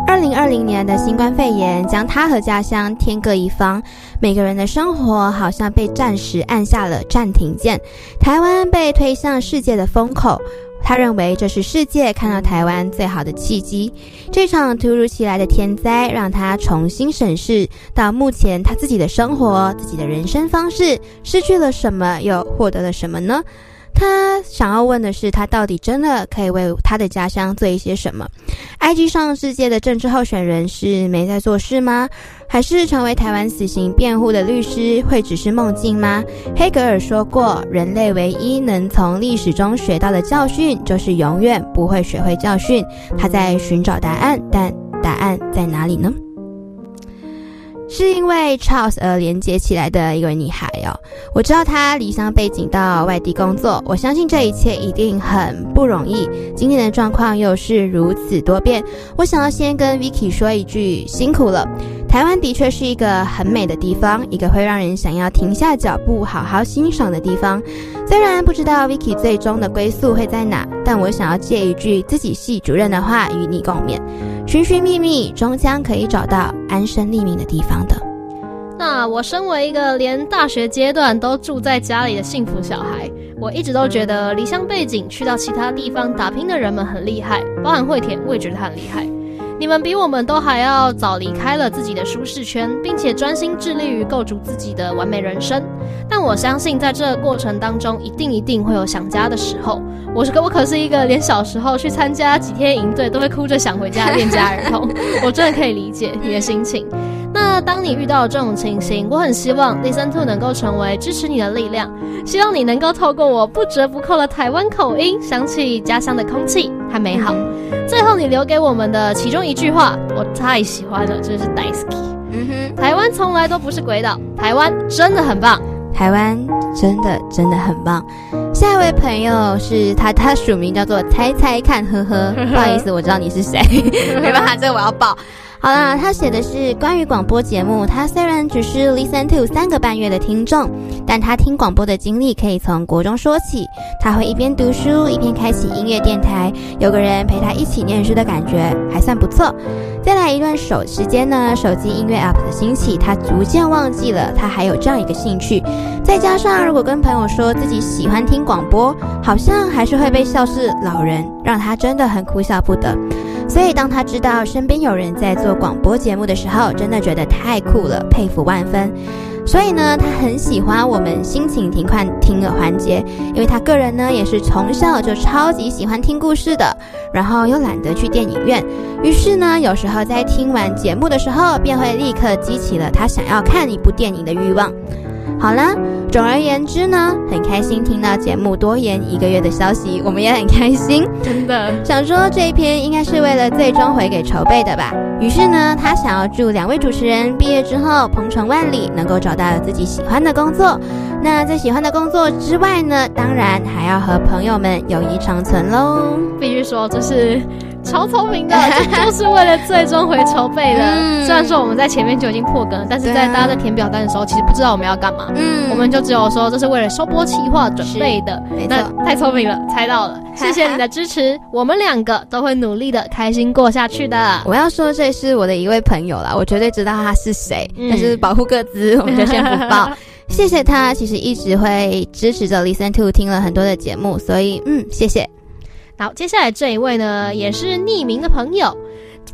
二零二零年的新冠肺炎将他和家乡天各一方，每个人的生活好像被暂时按下了暂停键。台湾被推向世界的风口，他认为这是世界看到台湾最好的契机。这场突如其来的天灾让他重新审视到目前他自己的生活、自己的人生方式，失去了什么，又获得了什么呢？他想要问的是，他到底真的可以为他的家乡做一些什么？IG 上世界的政治候选人是没在做事吗？还是成为台湾死刑辩护的律师会只是梦境吗？黑格尔说过，人类唯一能从历史中学到的教训，就是永远不会学会教训。他在寻找答案，但答案在哪里呢？是因为 Charles 而连接起来的一位女孩哦。我知道她离乡背景到外地工作，我相信这一切一定很不容易。今天的状况又是如此多变，我想要先跟 Vicky 说一句辛苦了。台湾的确是一个很美的地方，一个会让人想要停下脚步好好欣赏的地方。虽然不知道 Vicky 最终的归宿会在哪，但我想要借一句自己系主任的话与你共勉：寻寻觅觅，终将可以找到安身立命的地方的。那我身为一个连大学阶段都住在家里的幸福小孩，我一直都觉得离乡背景去到其他地方打拼的人们很厉害，包含惠田，我也觉得很厉害。你们比我们都还要早离开了自己的舒适圈，并且专心致力于构筑自己的完美人生。但我相信，在这个过程当中，一定一定会有想家的时候。我是个，我可是一个连小时候去参加几天营队都会哭着想回家的恋家儿童。我真的可以理解你的心情。那当你遇到这种情形，我很希望 Listen to 能够成为支持你的力量。希望你能够透过我不折不扣的台湾口音，想起家乡的空气和美好。最后，你留给我们的其中一句话，我太喜欢了，真是 d i s k y 嗯哼，台湾从来都不是鬼岛，台湾真的很棒，台湾真的真的很棒。下一位朋友是他，他署名叫做猜猜看，呵呵，不好意思，我知道你是谁，没办法，这个我要报。好啦，他写的是关于广播节目。他虽然只是 listen to 三个半月的听众，但他听广播的经历可以从国中说起。他会一边读书一边开启音乐电台，有个人陪他一起念书的感觉还算不错。再来一段手时间呢，手机音乐 app 的兴起，他逐渐忘记了他还有这样一个兴趣。再加上如果跟朋友说自己喜欢听广播，好像还是会被笑是老人，让他真的很哭笑不得。所以，当他知道身边有人在做广播节目的时候，真的觉得太酷了，佩服万分。所以呢，他很喜欢我们心情停快听的环节，因为他个人呢也是从小就超级喜欢听故事的，然后又懒得去电影院，于是呢，有时候在听完节目的时候，便会立刻激起了他想要看一部电影的欲望。好啦，总而言之呢，很开心听到节目多延一个月的消息，我们也很开心，真的想说这一篇应该是为了最终回给筹备的吧。于是呢，他想要祝两位主持人毕业之后鹏程万里，能够找到自己喜欢的工作。那在喜欢的工作之外呢，当然还要和朋友们友谊长存喽。必须说这是。超聪明的，就是为了最终回筹备的。虽然说我们在前面就已经破梗了，但是在大家在填表单的时候，其实不知道我们要干嘛。嗯，我们就只有说这是为了收播企划准备的。没错，太聪明了，猜到了。谢谢你的支持，我们两个都会努力的，开心过下去的。我要说这是我的一位朋友啦，我绝对知道他是谁，但是保护各自，我们就先不报。谢谢他，其实一直会支持着 Listen to 听了很多的节目，所以嗯，谢谢。好，接下来这一位呢，也是匿名的朋友。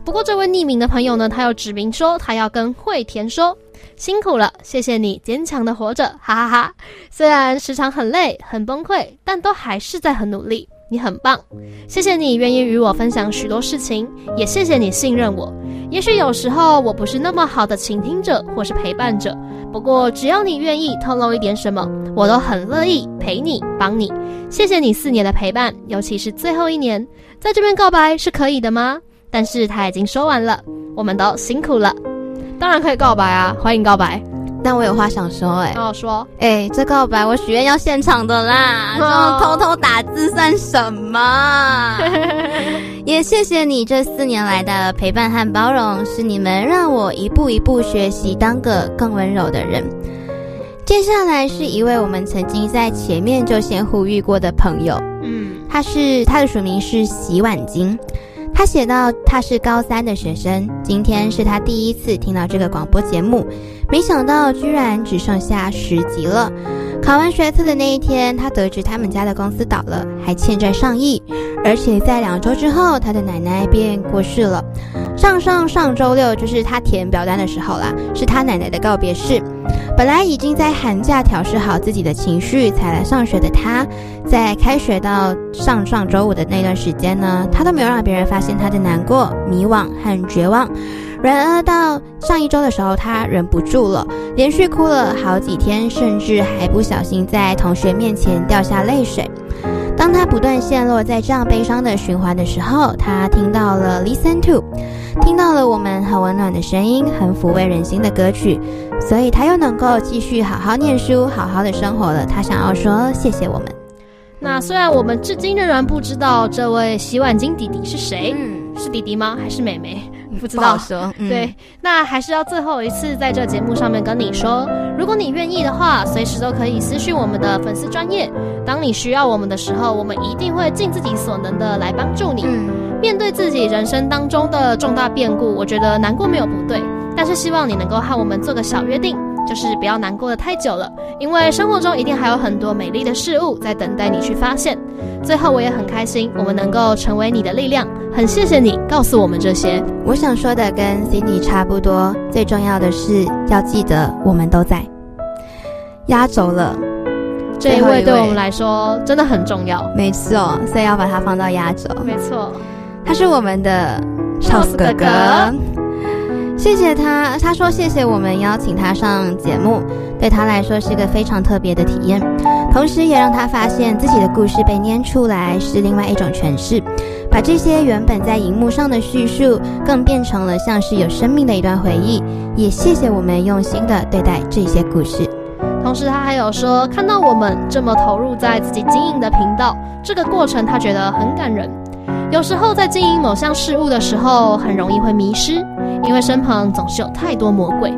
不过这位匿名的朋友呢，他又指明说，他要跟惠田说，辛苦了，谢谢你坚强的活着，哈哈哈。虽然时常很累、很崩溃，但都还是在很努力。你很棒，谢谢你愿意与我分享许多事情，也谢谢你信任我。也许有时候我不是那么好的倾听者或是陪伴者，不过只要你愿意透露一点什么，我都很乐意陪你帮你。谢谢你四年的陪伴，尤其是最后一年，在这边告白是可以的吗？但是他已经说完了，我们都辛苦了。当然可以告白啊，欢迎告白。但我有话想说，哎，好说，哎，这告白我许愿要现场的啦，这种偷偷打字算什么？也谢谢你这四年来的陪伴和包容，是你们让我一步一步学习当个更温柔的人。接下来是一位我们曾经在前面就先呼吁过的朋友，嗯，他是他的署名是洗碗巾。他写到，他是高三的学生，今天是他第一次听到这个广播节目，没想到居然只剩下十集了。考完学测的那一天，他得知他们家的公司倒了，还欠债上亿，而且在两周之后，他的奶奶便过世了。上上上周六就是他填表单的时候啦，是他奶奶的告别式。本来已经在寒假调试好自己的情绪才来上学的他，在开学到上上周五的那段时间呢，他都没有让别人发现他的难过、迷惘和绝望。然而到上一周的时候，他忍不住了，连续哭了好几天，甚至还不小心在同学面前掉下泪水。当他不断陷落在这样悲伤的循环的时候，他听到了 Listen to，听到了我们很温暖的声音，很抚慰人心的歌曲，所以他又能够继续好好念书，好好的生活了。他想要说谢谢我们。那虽然我们至今仍然不知道这位洗碗巾弟弟是谁，是弟弟吗？还是妹妹？不知道说，对，那还是要最后一次在这节目上面跟你说，如果你愿意的话，随时都可以私讯我们的粉丝专业。当你需要我们的时候，我们一定会尽自己所能的来帮助你。面对自己人生当中的重大变故，我觉得难过没有不对，但是希望你能够和我们做个小约定。就是不要难过的太久了，因为生活中一定还有很多美丽的事物在等待你去发现。最后，我也很开心，我们能够成为你的力量，很谢谢你告诉我们这些。我想说的跟 Cindy 差不多，最重要的是要记得我们都在。压轴了，这一位对我们来说真的很重要，没错，所以要把它放到压轴。没错，他是我们的 Charles 哥哥。谢谢他，他说谢谢我们邀请他上节目，对他来说是个非常特别的体验，同时也让他发现自己的故事被念出来是另外一种诠释，把这些原本在荧幕上的叙述，更变成了像是有生命的一段回忆。也谢谢我们用心的对待这些故事，同时他还有说，看到我们这么投入在自己经营的频道，这个过程他觉得很感人。有时候在经营某项事物的时候，很容易会迷失，因为身旁总是有太多魔鬼，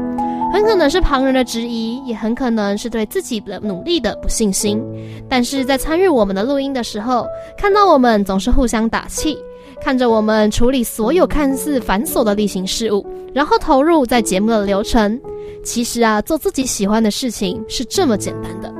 很可能是旁人的质疑，也很可能是对自己的努力的不信心。但是在参与我们的录音的时候，看到我们总是互相打气，看着我们处理所有看似繁琐的例行事务，然后投入在节目的流程。其实啊，做自己喜欢的事情是这么简单的。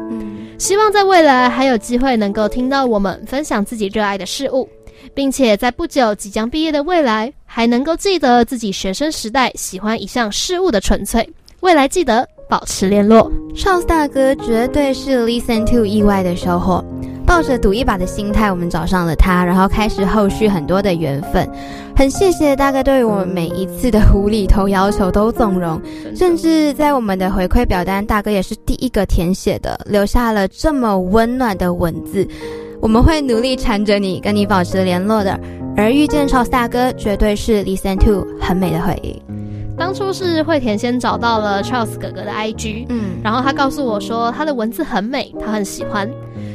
希望在未来还有机会能够听到我们分享自己热爱的事物。并且在不久即将毕业的未来，还能够记得自己学生时代喜欢一项事物的纯粹。未来记得保持联络。Charles 大哥绝对是 Listen to 意外的收获。抱着赌一把的心态，我们找上了他，然后开始后续很多的缘分。很谢谢大哥对我们每一次的无厘头要求都纵容，甚至在我们的回馈表单，大哥也是第一个填写的，留下了这么温暖的文字。我们会努力缠着你，跟你保持联络的。而遇见 Charles 大哥，绝对是 Listen to 很美的回忆。当初是惠田先找到了 Charles 哥哥的 IG，嗯，然后他告诉我说他的文字很美，他很喜欢。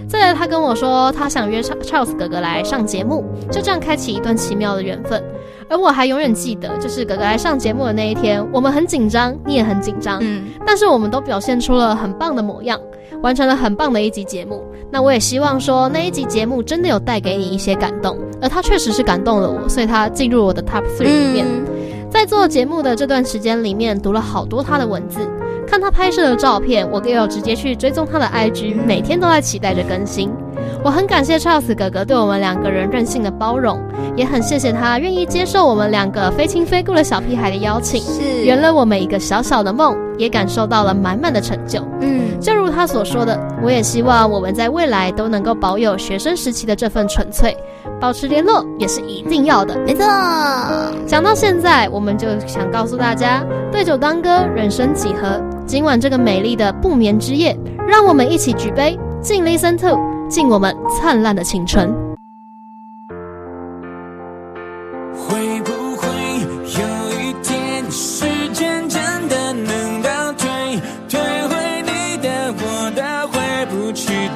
再来，他跟我说他想约 Charles 哥哥来上节目，就这样开启一段奇妙的缘分。而我还永远记得，就是哥哥来上节目的那一天，我们很紧张，你也很紧张，嗯，但是我们都表现出了很棒的模样。完成了很棒的一集节目，那我也希望说那一集节目真的有带给你一些感动，而他确实是感动了我，所以他进入我的 top three 里面。在做节目的这段时间里面，读了好多他的文字，看他拍摄的照片，我也有直接去追踪他的 IG，每天都在期待着更新。我很感谢 Charles 哥哥对我们两个人任性的包容，也很谢谢他愿意接受我们两个非亲非故的小屁孩的邀请，是圆了我们一个小小的梦，也感受到了满满的成就。嗯，就如他所说的，我也希望我们在未来都能够保有学生时期的这份纯粹，保持联络也是一定要的。没错，讲到现在，我们就想告诉大家，对酒当歌，人生几何？今晚这个美丽的不眠之夜，让我们一起举杯，敬 Listen to。敬我们灿烂的青春。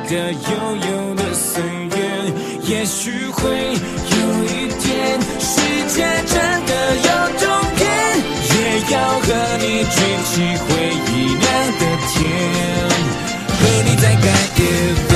的悠悠的岁月，也许会有一天，世界真的有终点，也要和你举起回忆酿的甜，和你再干一杯。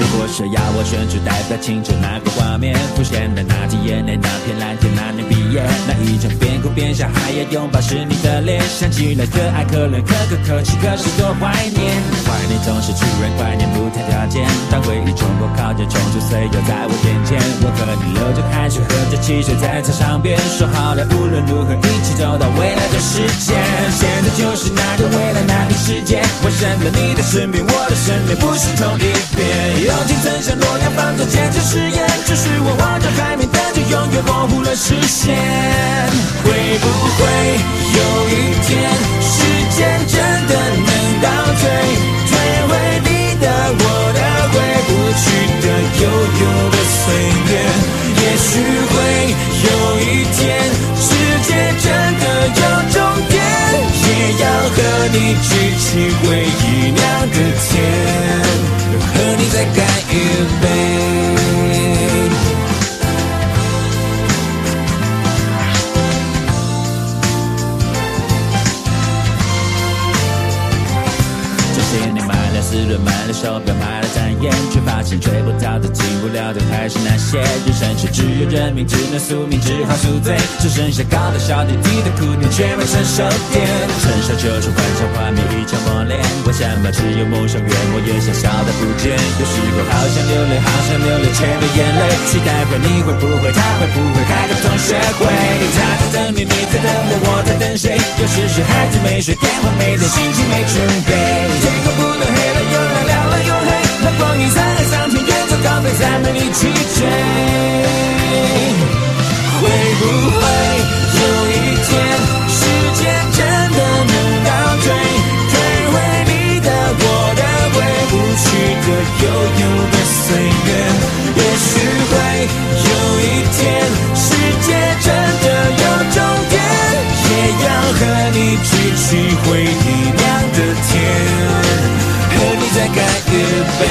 如果说要我选出代表青春那个画面，浮现的那滴眼泪，那片蓝天，那年毕业，那一张边哭边笑还要拥抱是你的脸，想起来可爱可怜可可可泣，可是多怀念。怀念总是突然，怀念不谈条件。当回忆冲破靠近，冲出岁月在我眼前，我和你流着汗水，喝着汽水在操场边，说好了无论如何一起走到未来的世界。现在就是那个未来，那个世界，为什么你的身边，我的身边不是同一边？友情曾像诺亚方舟坚持誓言，只是我望着海面，但却永远模糊了视线。会不会有一天，时间真的能倒退，退回你的、我的、回不去的悠悠的岁月？也许会有一天，世界真的有终点，也要和你举起回忆酿的甜。和你再干一杯。年买了，买了手表，买了单眼，却发现追不到的、进不了的，还是那些。人生是只有认命，只能宿命，只好宿醉，只剩下高的小弟弟的哭点，却没成熟点。成熟就是幻想画面，一场磨练。为什么只有梦想远，我也想笑的不见？有时候好想流泪，好想流泪，却没眼泪。期待会你会不会，他会不会开个同学会？他在等你，你在等我，我在等谁？有时是孩子没睡，电话没接，心情没准备。天空不能，那光阴在上天，远走高飞，再没你去追。会不会有一天，时间真的能倒退，退回你的、我的、回不去的悠悠的岁月？也许会有一天，世界真的有终点，也要和你举起回飞？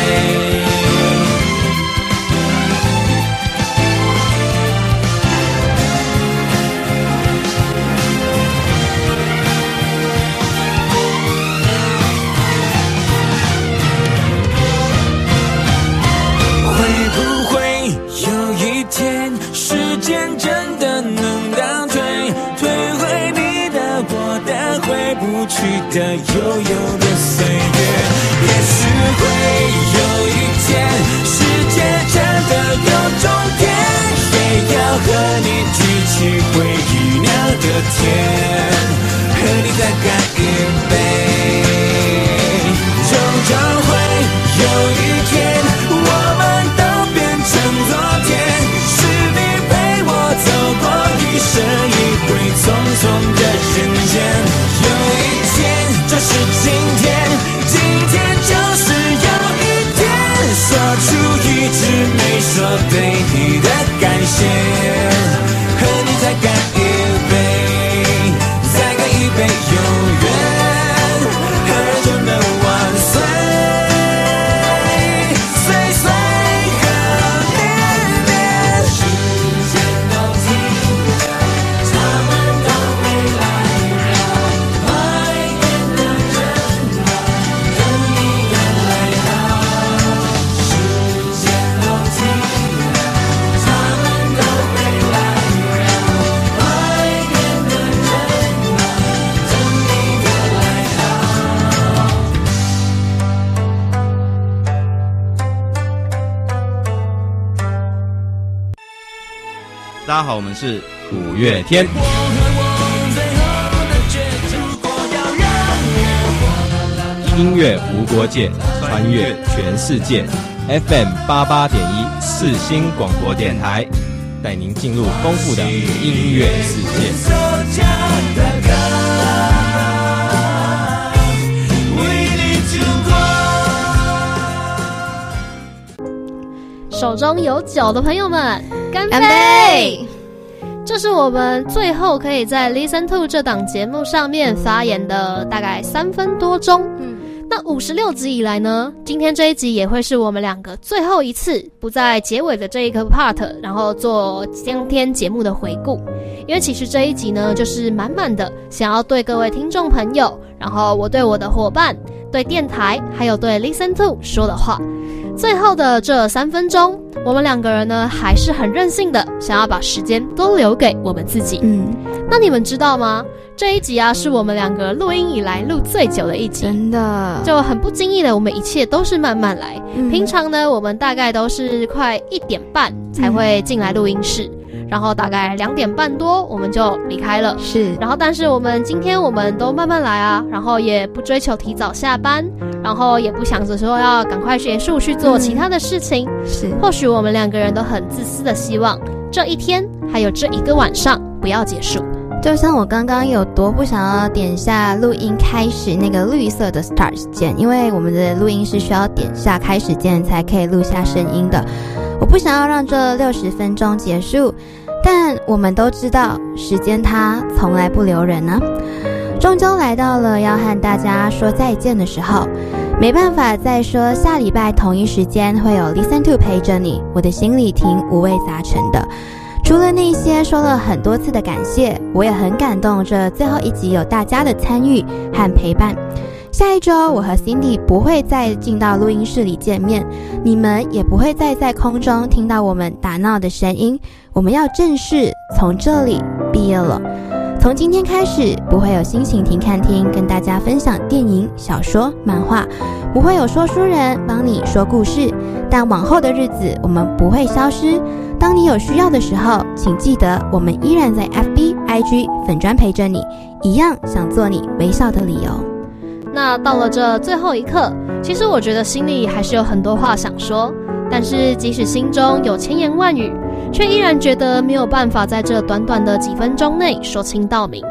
会不会有一天，时间真的能倒退，退回你的、我的、回不去的、悠悠？起回忆酿的甜，和你再干一杯，终究会有一天。我们都变成昨天，是你陪我走过一生一回匆匆的人间。有一天就是今天，今天就是有一天，说出一直没说对你的感谢，是五月天。音乐无国界，穿越全世界。FM 八八点一四星广播电台，带您进入丰富的音乐世界。手中有酒的朋友们，干杯！这是我们最后可以在 Listen to 这档节目上面发言的大概三分多钟。嗯，那五十六集以来呢，今天这一集也会是我们两个最后一次不在结尾的这一个 part，然后做今天节目的回顾。因为其实这一集呢，就是满满的想要对各位听众朋友，然后我对我的伙伴、对电台，还有对 Listen to 说的话。最后的这三分钟，我们两个人呢还是很任性的，想要把时间都留给我们自己。嗯，那你们知道吗？这一集啊，是我们两个录音以来录最久的一集，真的就很不经意的，我们一切都是慢慢来。平常呢，我们大概都是快一点半才会进来录音室。然后大概两点半多我们就离开了，是。然后但是我们今天我们都慢慢来啊，然后也不追求提早下班，然后也不想着说要赶快结束去做其他的事情。是。或许我们两个人都很自私的希望这一天还有这一个晚上不要结束。就像我刚刚有多不想要点下录音开始那个绿色的 start 键，因为我们的录音是需要点下开始键才可以录下声音的。我不想要让这六十分钟结束。但我们都知道，时间它从来不留人呢。终究来到了要和大家说再见的时候，没办法再说下礼拜同一时间会有 Listen to 陪着你。我的心里挺五味杂陈的，除了那些说了很多次的感谢，我也很感动。这最后一集有大家的参与和陪伴。下一周，我和 Cindy 不会再进到录音室里见面，你们也不会再在空中听到我们打闹的声音。我们要正式从这里毕业了。从今天开始，不会有心情停看听跟大家分享电影、小说、漫画，不会有说书人帮你说故事。但往后的日子，我们不会消失。当你有需要的时候，请记得，我们依然在 FB、IG 粉砖陪着你，一样想做你微笑的理由。那到了这最后一刻，其实我觉得心里还是有很多话想说，但是即使心中有千言万语，却依然觉得没有办法在这短短的几分钟内说清道明。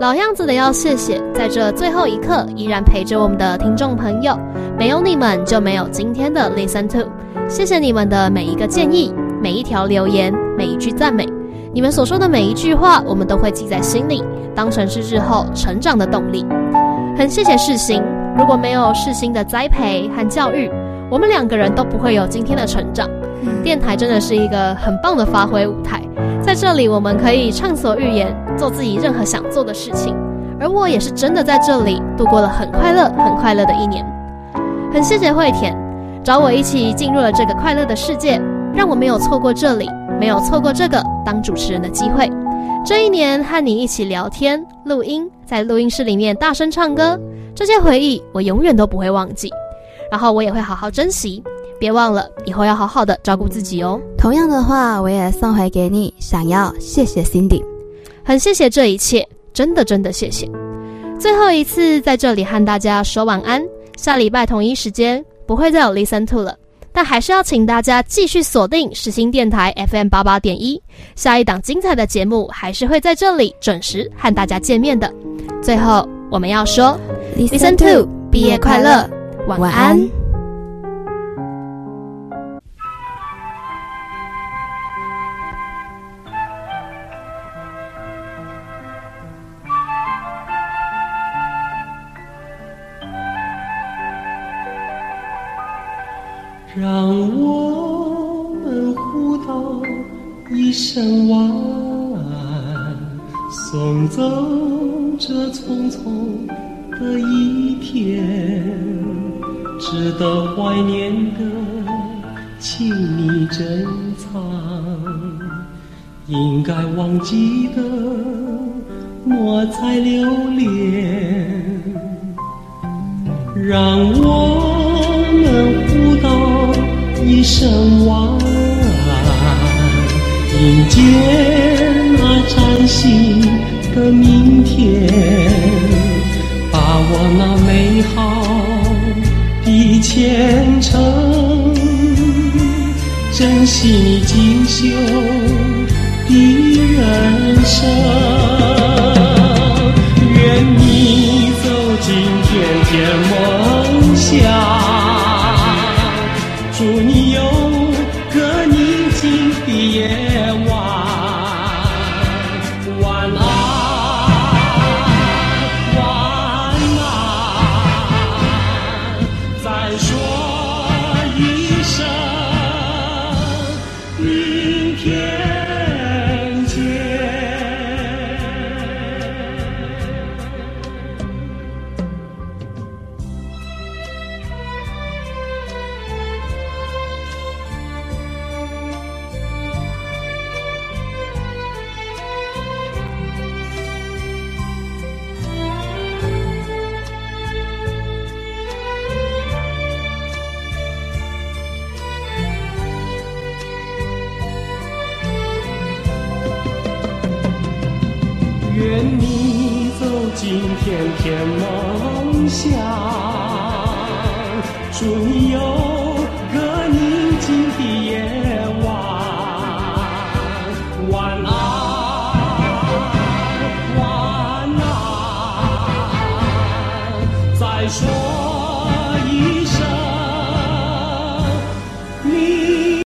老样子的要谢谢，在这最后一刻依然陪着我们的听众朋友，没有你们就没有今天的 Listen to。谢谢你们的每一个建议、每一条留言、每一句赞美，你们所说的每一句话，我们都会记在心里，当成是日后成长的动力。很谢谢世新，如果没有世新的栽培和教育，我们两个人都不会有今天的成长。电台真的是一个很棒的发挥舞台，在这里我们可以畅所欲言，做自己任何想做的事情。而我也是真的在这里度过了很快乐、很快乐的一年。很谢谢惠田，找我一起进入了这个快乐的世界，让我没有错过这里，没有错过这个当主持人的机会。这一年和你一起聊天、录音，在录音室里面大声唱歌，这些回忆我永远都不会忘记。然后我也会好好珍惜，别忘了以后要好好的照顾自己哦。同样的话，我也送回给你，想要谢谢 Cindy，很谢谢这一切，真的真的谢谢。最后一次在这里和大家说晚安，下礼拜同一时间不会再有 Listen to 了。但还是要请大家继续锁定实心电台 FM 八八点一，下一档精彩的节目还是会在这里准时和大家见面的。最后，我们要说，Listen to，毕业快乐，晚安。让我们互道一声晚安，送走这匆匆的一天，值得怀念的，请你珍藏；应该忘记的，莫再留恋。让我。一声晚，迎接那崭新的明天，把握那美好的前程，珍惜你锦绣的人生。愿你走进甜甜